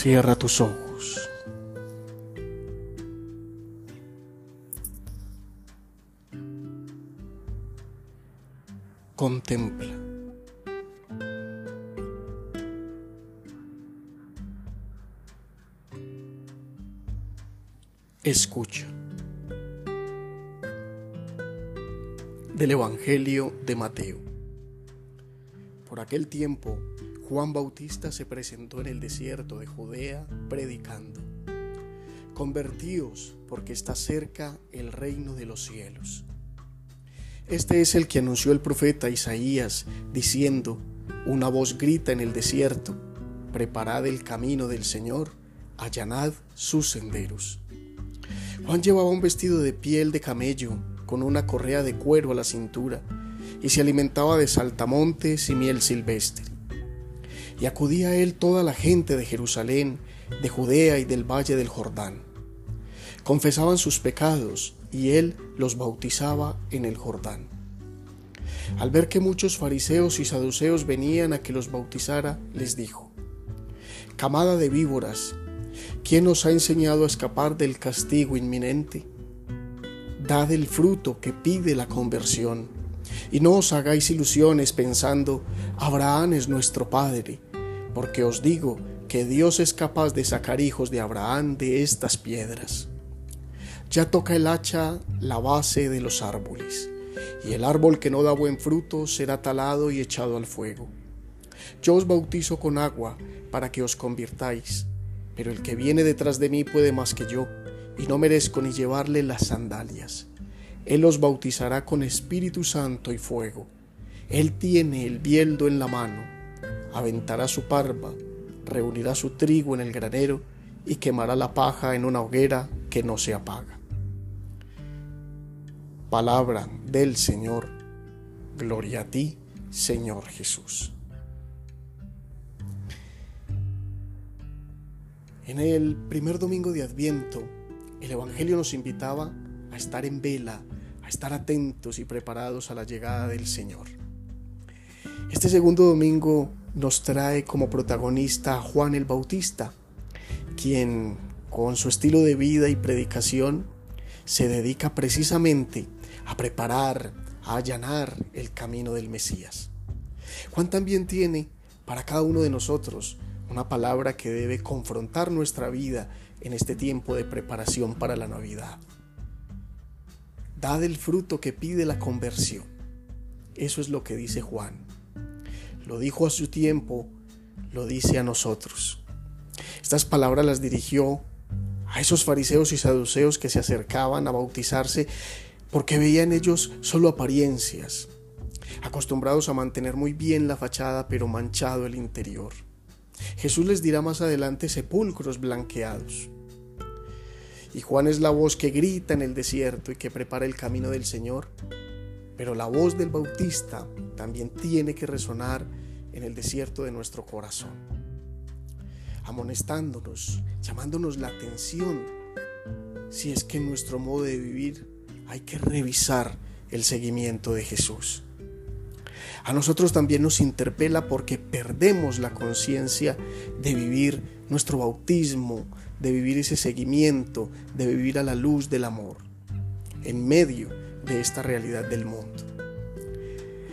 Cierra tus ojos. Contempla. Escucha. Del Evangelio de Mateo. Por aquel tiempo, Juan Bautista se presentó en el desierto de Judea predicando. Convertíos porque está cerca el reino de los cielos. Este es el que anunció el profeta Isaías, diciendo, una voz grita en el desierto, preparad el camino del Señor, allanad sus senderos. Juan llevaba un vestido de piel de camello, con una correa de cuero a la cintura, y se alimentaba de saltamontes y miel silvestre y acudía a él toda la gente de Jerusalén, de Judea y del valle del Jordán. Confesaban sus pecados y él los bautizaba en el Jordán. Al ver que muchos fariseos y saduceos venían a que los bautizara, les dijo, Camada de víboras, ¿quién os ha enseñado a escapar del castigo inminente? Dad el fruto que pide la conversión, y no os hagáis ilusiones pensando, Abraham es nuestro Padre porque os digo que Dios es capaz de sacar hijos de Abraham de estas piedras. Ya toca el hacha la base de los árboles, y el árbol que no da buen fruto será talado y echado al fuego. Yo os bautizo con agua para que os convirtáis, pero el que viene detrás de mí puede más que yo, y no merezco ni llevarle las sandalias. Él os bautizará con Espíritu Santo y fuego. Él tiene el bieldo en la mano aventará su parva, reunirá su trigo en el granero y quemará la paja en una hoguera que no se apaga. Palabra del Señor. Gloria a ti, Señor Jesús. En el primer domingo de Adviento, el Evangelio nos invitaba a estar en vela, a estar atentos y preparados a la llegada del Señor. Este segundo domingo nos trae como protagonista a Juan el Bautista, quien con su estilo de vida y predicación se dedica precisamente a preparar, a allanar el camino del Mesías. Juan también tiene para cada uno de nosotros una palabra que debe confrontar nuestra vida en este tiempo de preparación para la Navidad. Dad el fruto que pide la conversión. Eso es lo que dice Juan lo dijo a su tiempo, lo dice a nosotros. Estas palabras las dirigió a esos fariseos y saduceos que se acercaban a bautizarse porque veían ellos solo apariencias, acostumbrados a mantener muy bien la fachada pero manchado el interior. Jesús les dirá más adelante sepulcros blanqueados. Y Juan es la voz que grita en el desierto y que prepara el camino del Señor pero la voz del Bautista también tiene que resonar en el desierto de nuestro corazón, amonestándonos, llamándonos la atención si es que en nuestro modo de vivir hay que revisar el seguimiento de Jesús. A nosotros también nos interpela porque perdemos la conciencia de vivir nuestro bautismo, de vivir ese seguimiento, de vivir a la luz del amor, en medio de esta realidad del mundo.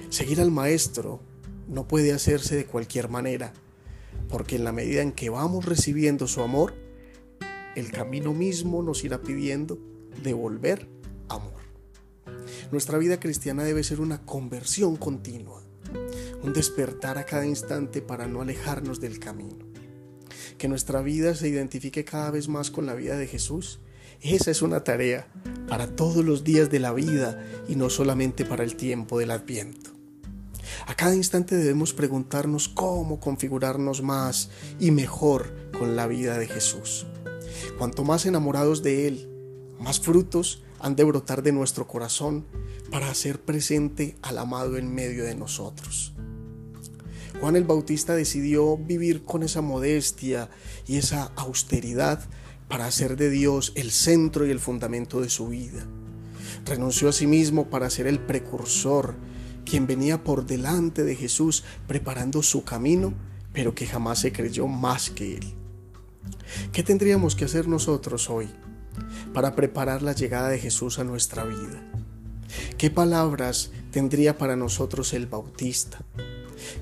Seguir al Maestro no puede hacerse de cualquier manera, porque en la medida en que vamos recibiendo su amor, el camino mismo nos irá pidiendo devolver amor. Nuestra vida cristiana debe ser una conversión continua, un despertar a cada instante para no alejarnos del camino. Que nuestra vida se identifique cada vez más con la vida de Jesús esa es una tarea para todos los días de la vida y no solamente para el tiempo del adviento. A cada instante debemos preguntarnos cómo configurarnos más y mejor con la vida de Jesús. Cuanto más enamorados de Él, más frutos han de brotar de nuestro corazón para hacer presente al amado en medio de nosotros. Juan el Bautista decidió vivir con esa modestia y esa austeridad para hacer de Dios el centro y el fundamento de su vida. Renunció a sí mismo para ser el precursor, quien venía por delante de Jesús preparando su camino, pero que jamás se creyó más que él. ¿Qué tendríamos que hacer nosotros hoy para preparar la llegada de Jesús a nuestra vida? ¿Qué palabras tendría para nosotros el Bautista?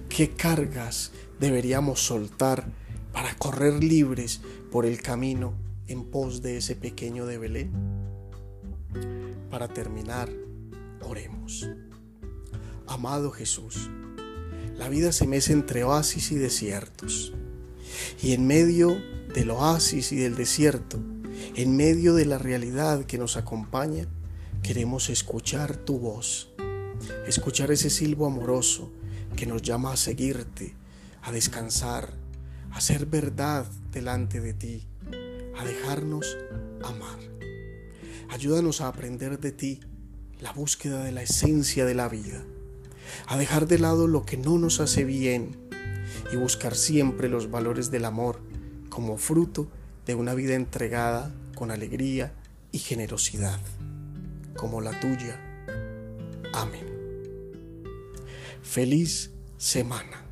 ¿Qué cargas deberíamos soltar para correr libres por el camino en pos de ese pequeño de Belén? Para terminar, oremos. Amado Jesús, la vida se mece entre oasis y desiertos. Y en medio del oasis y del desierto, en medio de la realidad que nos acompaña, queremos escuchar tu voz, escuchar ese silbo amoroso que nos llama a seguirte, a descansar, a ser verdad delante de ti, a dejarnos amar. Ayúdanos a aprender de ti la búsqueda de la esencia de la vida, a dejar de lado lo que no nos hace bien y buscar siempre los valores del amor como fruto de una vida entregada con alegría y generosidad, como la tuya. Amén. Feliz semana.